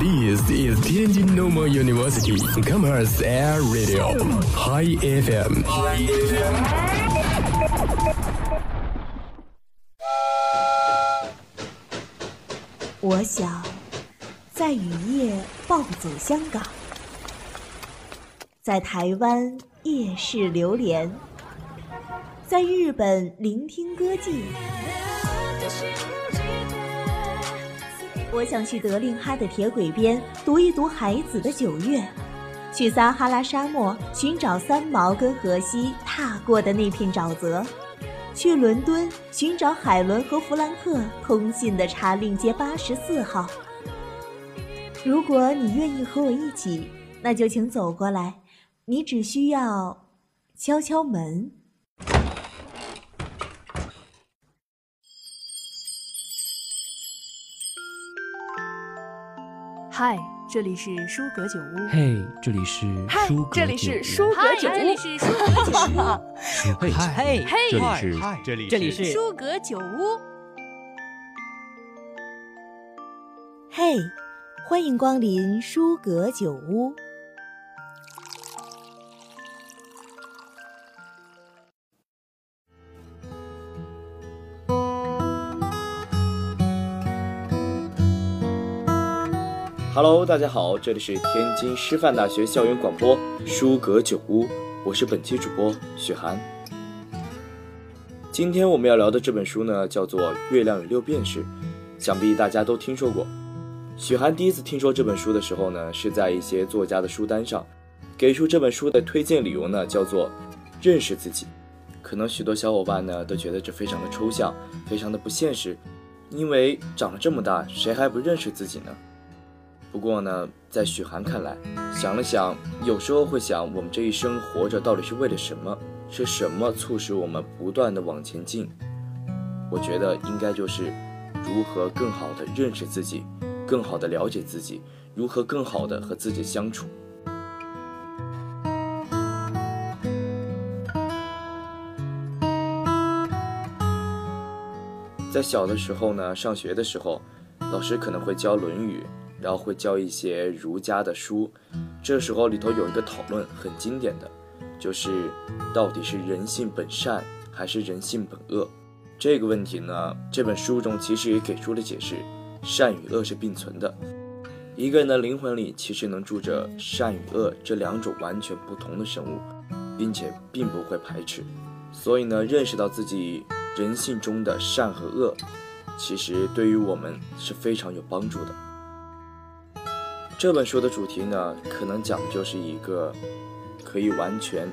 This is Tianjin Normal University Commerce Air Radio High FM。我想在雨夜暴走香港，在台湾夜市流连，在日本聆听歌妓。我想去德令哈的铁轨边读一读海子的九月，去撒哈拉沙漠寻找三毛跟荷西踏过的那片沼泽，去伦敦寻找海伦和弗兰克通信的查令街八十四号。如果你愿意和我一起，那就请走过来，你只需要敲敲门。嗨，这里是舒格酒屋。嘿，这里是嗨舒格这里是酒舒格酒屋。是舒格酒屋，嘿嘿嘿这里是这里这里是舒格酒屋。嘿，欢迎光临舒格酒屋。Hello，大家好，这里是天津师范大学校园广播舒格酒屋，我是本期主播许涵。今天我们要聊的这本书呢，叫做《月亮与六便士》，想必大家都听说过。许涵第一次听说这本书的时候呢，是在一些作家的书单上，给出这本书的推荐理由呢，叫做认识自己。可能许多小伙伴呢都觉得这非常的抽象，非常的不现实，因为长了这么大，谁还不认识自己呢？不过呢，在许涵看来，想了想，有时候会想，我们这一生活着到底是为了什么？是什么促使我们不断的往前进？我觉得应该就是如何更好的认识自己，更好的了解自己，如何更好的和自己相处。在小的时候呢，上学的时候，老师可能会教《论语》，然后会教一些儒家的书。这时候里头有一个讨论很经典的，就是到底是人性本善还是人性本恶？这个问题呢，这本书中其实也给出了解释：善与恶是并存的。一个人的灵魂里其实能住着善与恶这两种完全不同的生物，并且并不会排斥。所以呢，认识到自己人性中的善和恶，其实对于我们是非常有帮助的。这本书的主题呢，可能讲的就是一个可以完全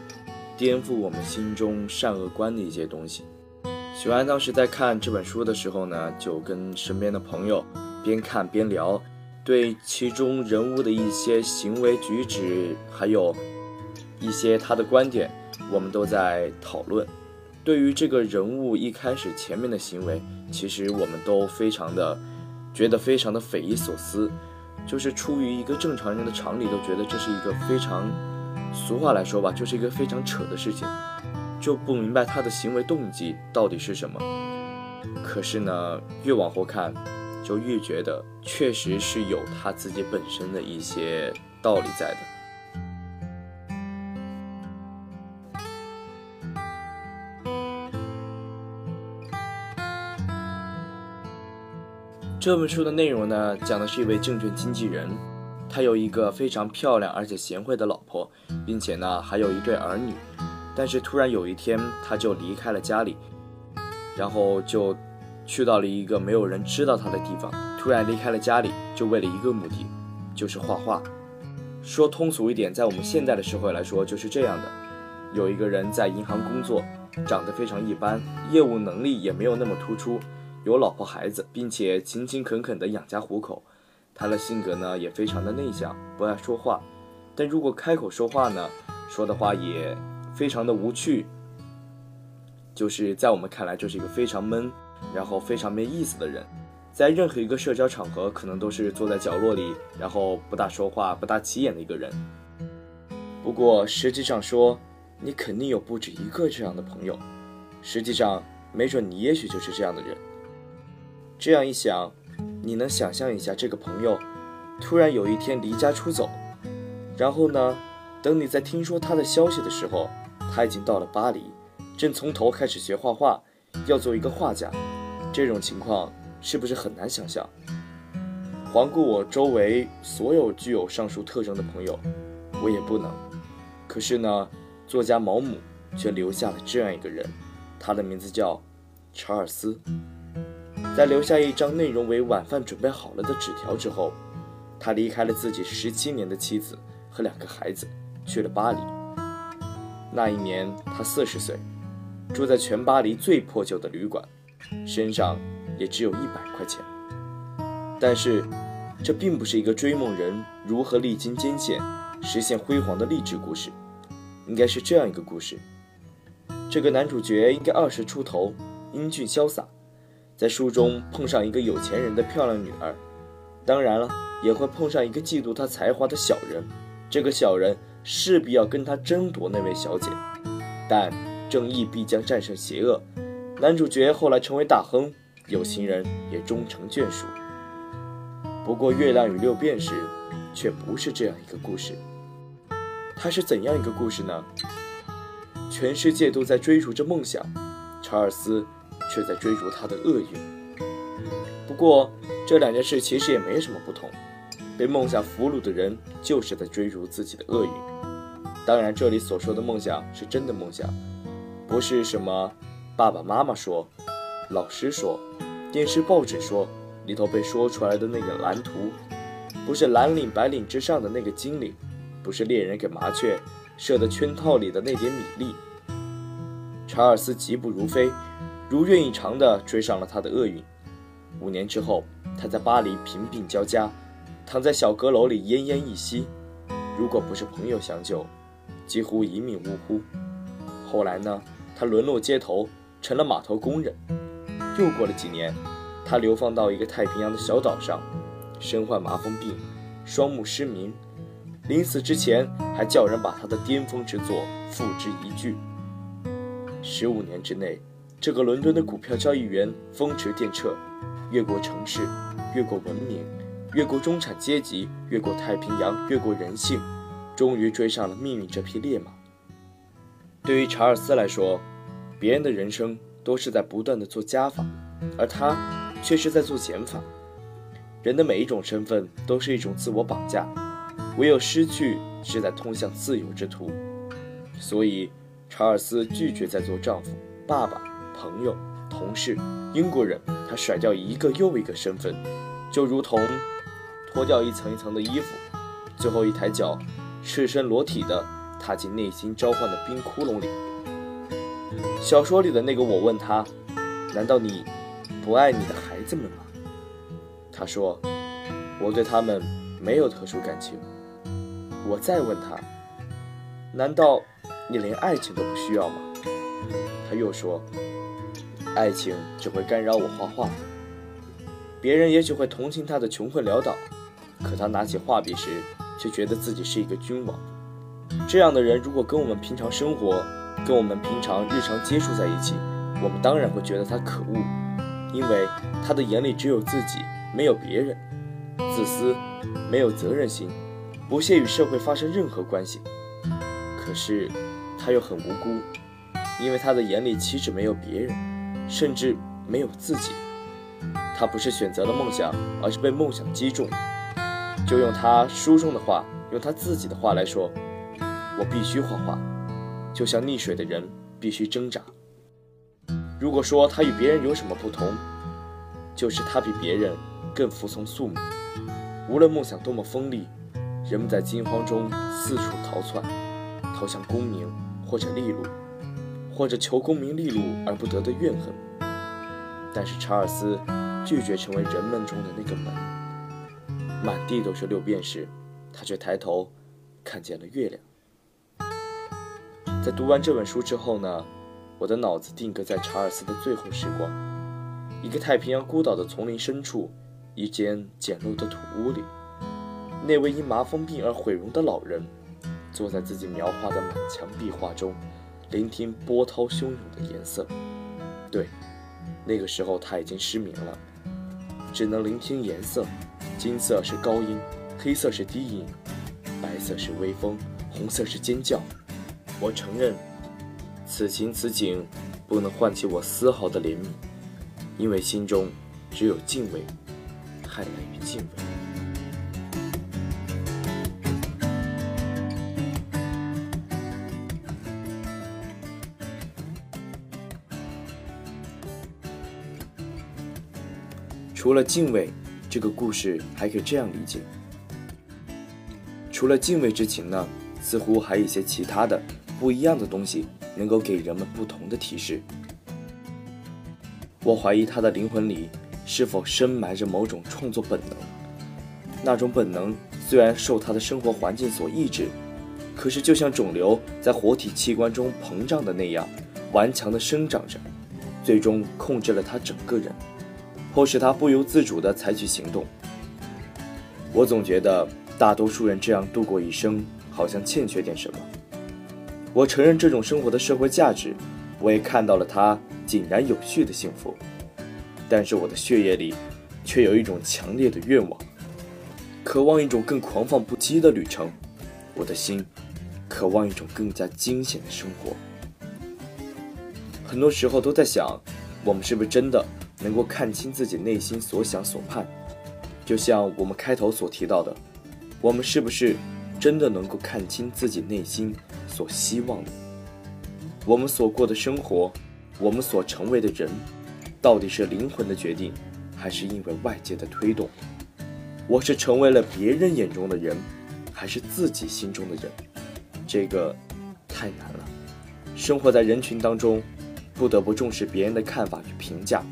颠覆我们心中善恶观的一些东西。许安当时在看这本书的时候呢，就跟身边的朋友边看边聊，对其中人物的一些行为举止，还有一些他的观点，我们都在讨论。对于这个人物一开始前面的行为，其实我们都非常的觉得非常的匪夷所思，就是出于一个正常人的常理，都觉得这是一个非常俗话来说吧，就是一个非常扯的事情，就不明白他的行为动机到底是什么。可是呢，越往后看，就越觉得确实是有他自己本身的一些道理在的。这本书的内容呢，讲的是一位证券经纪人，他有一个非常漂亮而且贤惠的老婆，并且呢还有一对儿女。但是突然有一天，他就离开了家里，然后就去到了一个没有人知道他的地方。突然离开了家里，就为了一个目的，就是画画。说通俗一点，在我们现在的社会来说，就是这样的：有一个人在银行工作，长得非常一般，业务能力也没有那么突出。有老婆孩子，并且勤勤恳恳地养家糊口。他的性格呢也非常的内向，不爱说话。但如果开口说话呢，说的话也非常的无趣。就是在我们看来，就是一个非常闷，然后非常没意思的人。在任何一个社交场合，可能都是坐在角落里，然后不大说话、不大起眼的一个人。不过实际上说，你肯定有不止一个这样的朋友。实际上，没准你也许就是这样的人。这样一想，你能想象一下这个朋友，突然有一天离家出走，然后呢，等你在听说他的消息的时候，他已经到了巴黎，正从头开始学画画，要做一个画家。这种情况是不是很难想象？环顾我周围所有具有上述特征的朋友，我也不能。可是呢，作家毛姆却留下了这样一个人，他的名字叫查尔斯。在留下一张内容为晚饭准备好了的纸条之后，他离开了自己十七年的妻子和两个孩子，去了巴黎。那一年他四十岁，住在全巴黎最破旧的旅馆，身上也只有一百块钱。但是，这并不是一个追梦人如何历经艰险实现辉煌的励志故事，应该是这样一个故事：这个男主角应该二十出头，英俊潇洒，在书中碰上一个有钱人的漂亮女儿，当然了，也会碰上一个嫉妒他才华的小人。这个小人势必要跟他争夺那位小姐，但正义必将战胜邪恶。男主角后来成为大亨，有情人也终成眷属。不过，《月亮与六便士》却不是这样一个故事。它是怎样一个故事呢？全世界都在追逐着梦想，查尔斯却在追逐他的厄运。不过，这两件事其实也没什么不同。被梦想俘虏的人就是在追逐自己的厄运。当然，这里所说的梦想是真的梦想，不是什么爸爸妈妈说、老师说、电视报纸说。里头被说出来的那个蓝图，不是蓝领白领之上的那个精灵，不是猎人给麻雀设的圈套里的那点米粒。查尔斯疾步如飞，如愿以偿地追上了他的厄运。五年之后，他在巴黎贫病交加，躺在小阁楼里奄奄一息。如果不是朋友相救，几乎一命呜呼。后来呢？他沦落街头，成了码头工人。又过了几年。他流放到一个太平洋的小岛上，身患麻风病，双目失明，临死之前还叫人把他的巅峰之作付之一炬。十五年之内，这个伦敦的股票交易员风驰电掣，越过城市，越过文明，越过中产阶级，越过太平洋，越过人性，终于追上了命运这匹烈马。对于查尔斯来说，别人的人生都是在不断的做加法，而他。却是在做减法。人的每一种身份都是一种自我绑架，唯有失去是在通向自由之途。所以，查尔斯拒绝再做丈夫、爸爸、朋友、同事、英国人。他甩掉一个又一个身份，就如同脱掉一层一层的衣服，最后一抬脚，赤身裸体的踏进内心召唤的冰窟窿里。小说里的那个我问他：“难道你？”不爱你的孩子们吗？他说：“我对他们没有特殊感情。”我再问他：“难道你连爱情都不需要吗？”他又说：“爱情只会干扰我画画。别人也许会同情他的穷困潦倒，可他拿起画笔时，却觉得自己是一个君王。这样的人，如果跟我们平常生活，跟我们平常日常接触在一起，我们当然会觉得他可恶。”因为他的眼里只有自己，没有别人，自私，没有责任心，不屑与社会发生任何关系。可是他又很无辜，因为他的眼里岂止没有别人，甚至没有自己。他不是选择了梦想，而是被梦想击中。就用他书中的话，用他自己的话来说：“我必须画画，就像溺水的人必须挣扎。”如果说他与别人有什么不同，就是他比别人更服从宿命。无论梦想多么锋利，人们在惊慌中四处逃窜，逃向功名或者利禄，或者求功名利禄而不得的怨恨。但是查尔斯拒绝成为人们中的那个门。满地都是六便士，他却抬头看见了月亮。在读完这本书之后呢？我的脑子定格在查尔斯的最后时光，一个太平洋孤岛的丛林深处，一间简陋的土屋里，那位因麻风病而毁容的老人，坐在自己描画的满墙壁画中，聆听波涛汹涌的颜色。对，那个时候他已经失明了，只能聆听颜色。金色是高音，黑色是低音，白色是微风，红色是尖叫。我承认，此情此景不能唤起我丝毫的怜悯，因为心中只有敬畏，太难于敬畏。除了敬畏，这个故事还可以这样理解：除了敬畏之情呢，似乎还有一些其他的不一样的东西，能够给人们不同的提示。我怀疑他的灵魂里是否深埋着某种创作本能，那种本能虽然受他的生活环境所抑制，可是就像肿瘤在活体器官中膨胀的那样，顽强地生长着，最终控制了他整个人。迫使他不由自主地采取行动。我总觉得大多数人这样度过一生，好像欠缺点什么。我承认这种生活的社会价值，我也看到了他井然有序的幸福。但是我的血液里，却有一种强烈的愿望，渴望一种更狂放不羁的旅程。我的心，渴望一种更加惊险的生活。很多时候都在想，我们是不是真的？能够看清自己内心所想所盼，就像我们开头所提到的，我们是不是真的能够看清自己内心所希望的？我们所过的生活，我们所成为的人，到底是灵魂的决定，还是因为外界的推动？我是成为了别人眼中的人，还是自己心中的人？这个太难了。生活在人群当中，不得不重视别人的看法与评价。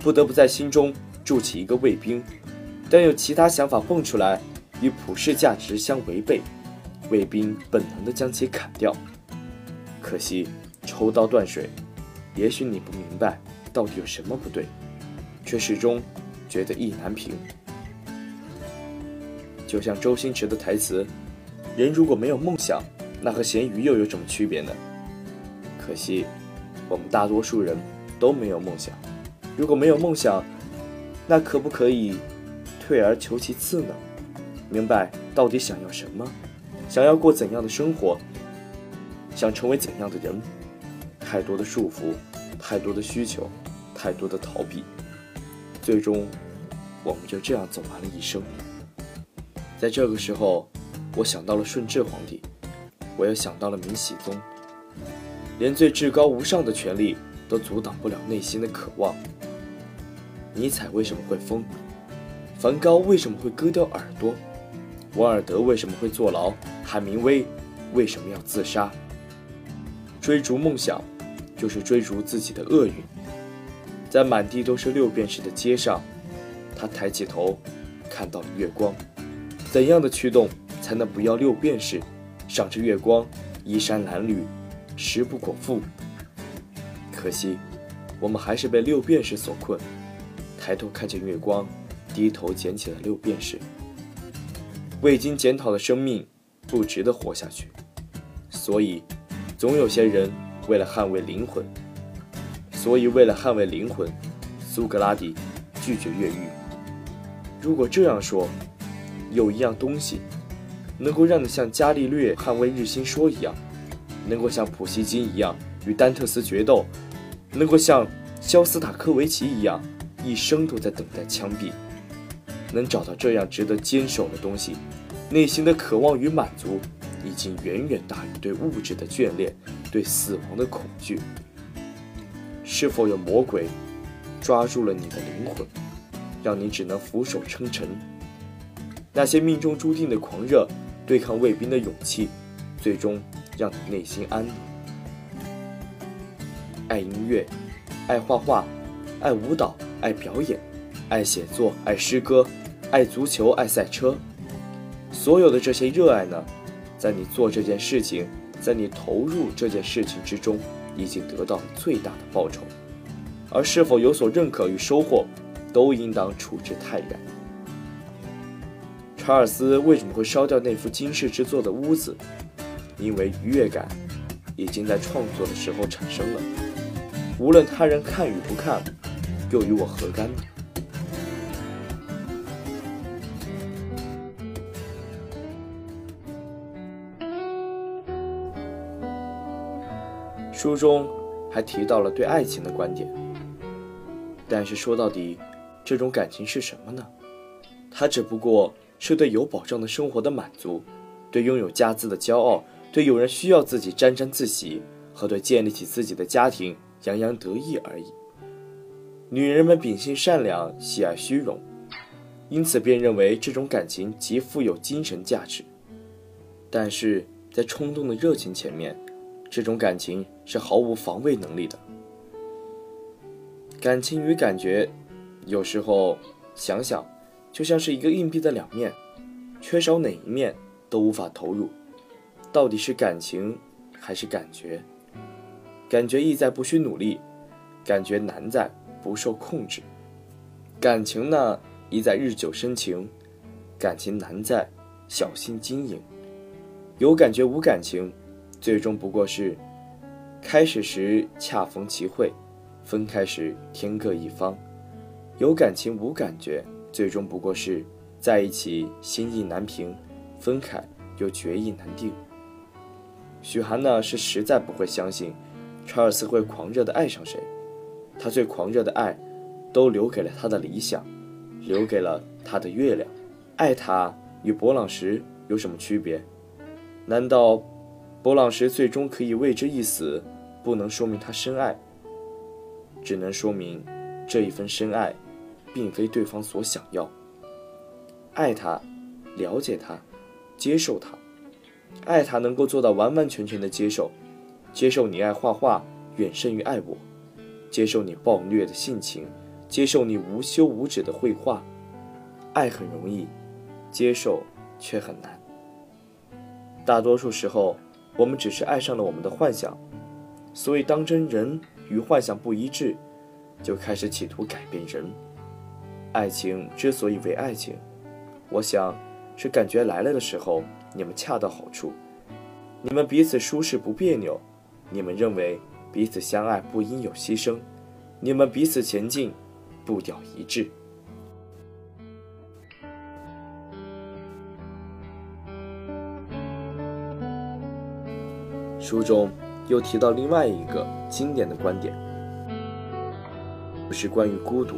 不得不在心中筑起一个卫兵，但有其他想法蹦出来，与普世价值相违背，卫兵本能的将其砍掉。可惜抽刀断水，也许你不明白到底有什么不对，却始终觉得意难平。就像周星驰的台词：“人如果没有梦想，那和咸鱼又有什么区别呢？”可惜，我们大多数人都没有梦想。如果没有梦想，那可不可以退而求其次呢？明白到底想要什么，想要过怎样的生活，想成为怎样的人？太多的束缚，太多的需求，太多的逃避，最终我们就这样走完了一生。在这个时候，我想到了顺治皇帝，我又想到了明熹宗，连最至高无上的权力都阻挡不了内心的渴望。尼采为什么会疯？梵高为什么会割掉耳朵？王尔德为什么会坐牢？海明威为什么要自杀？追逐梦想，就是追逐自己的厄运。在满地都是六便士的街上，他抬起头，看到了月光。怎样的驱动才能不要六便士？赏着月光，衣衫褴褛，食不果腹。可惜，我们还是被六便士所困。抬头看见月光，低头捡起了六便士。未经检讨的生命不值得活下去，所以，总有些人为了捍卫灵魂，所以为了捍卫灵魂，苏格拉底拒绝越狱。如果这样说，有一样东西，能够让你像伽利略捍卫日心说一样，能够像普希金一样与丹特斯决斗，能够像肖斯塔科维奇一样。一生都在等待枪毙，能找到这样值得坚守的东西，内心的渴望与满足，已经远远大于对物质的眷恋，对死亡的恐惧。是否有魔鬼抓住了你的灵魂，让你只能俯首称臣？那些命中注定的狂热，对抗卫兵的勇气，最终让你内心安宁。爱音乐，爱画画，爱舞蹈。爱表演，爱写作，爱诗歌，爱足球，爱赛车，所有的这些热爱呢，在你做这件事情，在你投入这件事情之中，已经得到最大的报酬，而是否有所认可与收获，都应当处之泰然。查尔斯为什么会烧掉那幅惊世之作的屋子？因为愉悦感已经在创作的时候产生了，无论他人看与不看。又与我何干呢？书中还提到了对爱情的观点。但是说到底这种感情是什么呢？它只不过是对有保障的生活的满足对拥有家资的骄傲对有人需要自己沾沾自喜和对建立起自己的家庭洋洋得意而已。女人们秉性善良，喜爱虚荣，因此便认为这种感情极富有精神价值。但是在冲动的热情前面，这种感情是毫无防卫能力的。感情与感觉，有时候想想，就像是一个硬币的两面，缺少哪一面都无法投入。到底是感情还是感觉？感觉易在不需努力，感觉难在不受控制。感情呢，一在日久生情，感情难在小心经营。有感觉无感情，最终不过是开始时恰逢其会，分开时天各一方。有感情无感觉，最终不过是在一起心意难平，分开又决意难定。许涵呢是实在不会相信，查尔斯会狂热的爱上谁，他最狂热的爱，都留给了他的理想，留给了他的月亮。爱他与勃朗什有什么区别？难道勃朗什最终可以为之一死，不能说明他深爱？只能说明这一份深爱，并非对方所想要。爱他，了解他，接受他，爱他能够做到完完全全的接受，接受你爱画画远胜于爱我，接受你暴虐的性情，接受你无休无止的绘画。爱很容易，接受却很难。大多数时候，我们只是爱上了我们的幻想，所以当真人与幻想不一致，就开始企图改变人。爱情之所以为爱情，我想是感觉来了的时候，你们恰到好处，你们彼此舒适不别扭，你们认为彼此相爱不应有牺牲，你们彼此前进，步调一致。书中又提到另外一个经典的观点，是关于孤独。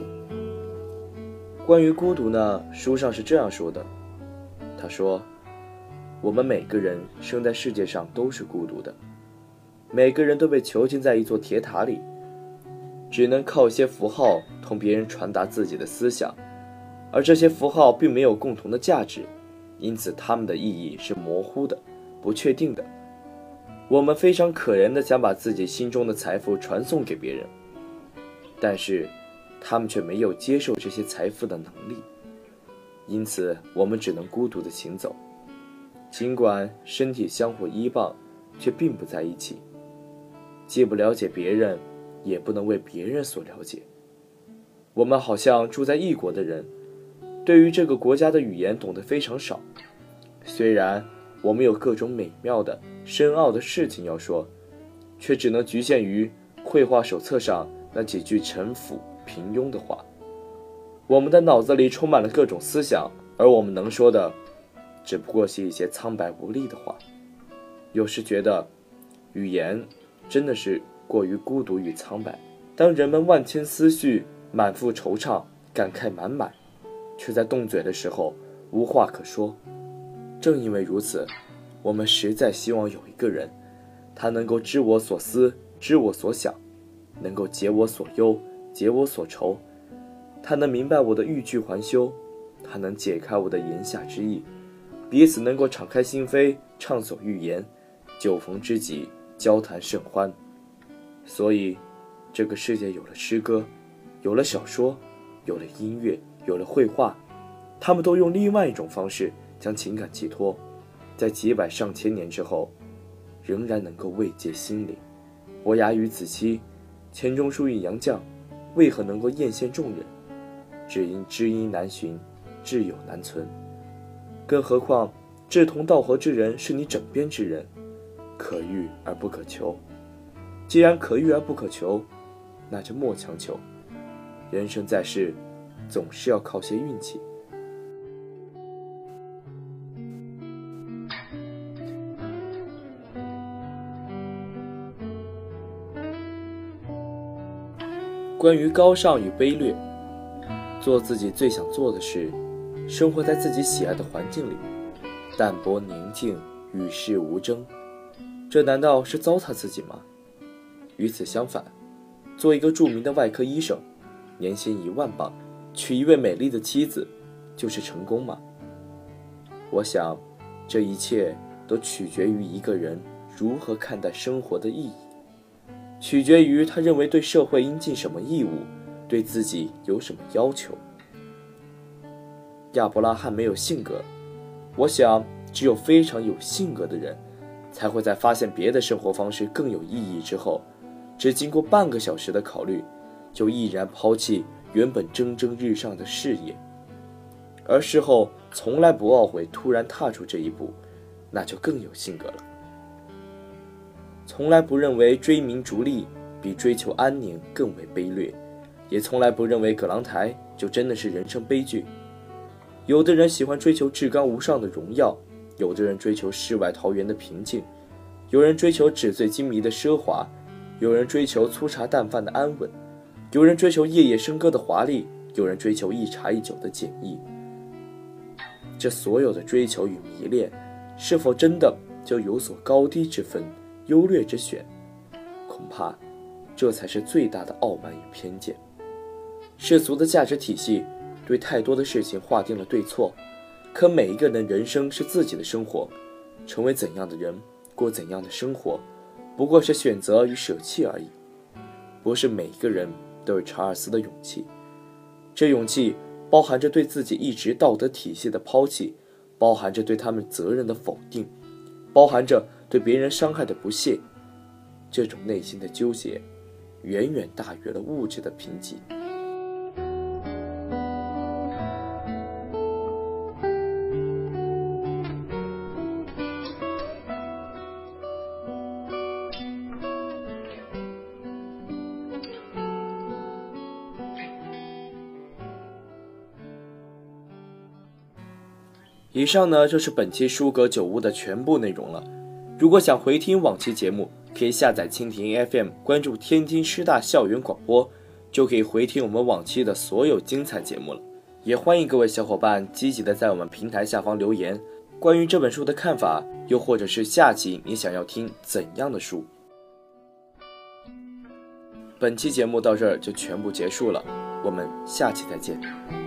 关于孤独呢，书上是这样说的：他说，我们每个人生在世界上都是孤独的，每个人都被囚禁在一座铁塔里，只能靠一些符号同别人传达自己的思想，而这些符号并没有共同的价值，因此它们的意义是模糊的、不确定的。我们非常可怜的想把自己心中的财富传送给别人，但是他们却没有接受这些财富的能力，因此我们只能孤独的行走。尽管身体相互依傍，却并不在一起，既不了解别人，也不能为别人所了解。我们好像住在异国的人，对于这个国家的语言懂得非常少，虽然我们有各种美妙的。深奥的事情要说，却只能局限于绘画手册上那几句陈腐平庸的话。我们的脑子里充满了各种思想，而我们能说的，只不过是一些苍白无力的话。有时觉得，语言真的是过于孤独与苍白。当人们万千思绪满腹惆怅、感慨满满，却在动嘴的时候无话可说。正因为如此。我们实在希望有一个人，他能够知我所思，知我所想，能够解我所忧，解我所愁。他能明白我的欲拒还休，他能解开我的言下之意，彼此能够敞开心扉，畅所欲言，酒逢知己，交谈甚欢。所以，这个世界有了诗歌，有了小说，有了音乐，有了绘画，他们都用另外一种方式将情感寄托。在几百上千年之后，仍然能够慰藉心灵。伯牙与子期，钱钟书与杨绛，为何能够艳羡众人？只因知音难寻，挚友难存。更何况，志同道合之人是你枕边之人，可遇而不可求。既然可遇而不可求，那就莫强求。人生在世，总是要靠些运气。关于高尚与卑劣，做自己最想做的事，生活在自己喜爱的环境里，淡泊宁静，与世无争，这难道是糟蹋自己吗？与此相反，做一个著名的外科医生，年薪一万镑，娶一位美丽的妻子，就是成功吗？我想，这一切都取决于一个人如何看待生活的意义，取决于他认为对社会应尽什么义务，对自己有什么要求。亚伯拉罕没有性格，我想，只有非常有性格的人，才会在发现别的生活方式更有意义之后，只经过半个小时的考虑，就毅然抛弃原本蒸蒸日上的事业。而事后从来不懊悔突然踏出这一步，那就更有性格了。从来不认为追名逐利比追求安宁更为卑劣，也从来不认为葛朗台就真的是人生悲剧。有的人喜欢追求至高无上的荣耀，有的人追求世外桃源的平静，有人追求纸醉金迷的奢华，有人追求粗茶淡饭的安稳，有人追求夜夜笙歌的华丽，有人追求一茶一酒的简易。这所有的追求与迷恋，是否真的就有所高低之分、优劣之选？恐怕，这才是最大的傲慢与偏见。世俗的价值体系对太多的事情划定了对错，可每一个人的人生是自己的生活，成为怎样的人，过怎样的生活，不过是选择与舍弃而已。不是每一个人都有查尔斯的勇气，这勇气。包含着对自己一直道德体系的抛弃，包含着对他们责任的否定，包含着对别人伤害的不屑。这种内心的纠结，远远大于了物质的贫瘠。以上呢就是本期书阁酒屋的全部内容了。如果想回听往期节目，可以下载蜻蜓 FM，关注天津师大校园广播，就可以回听我们往期的所有精彩节目了。也欢迎各位小伙伴积极的在我们平台下方留言，关于这本书的看法，又或者是下集你想要听怎样的书。本期节目到这儿就全部结束了，我们下期再见。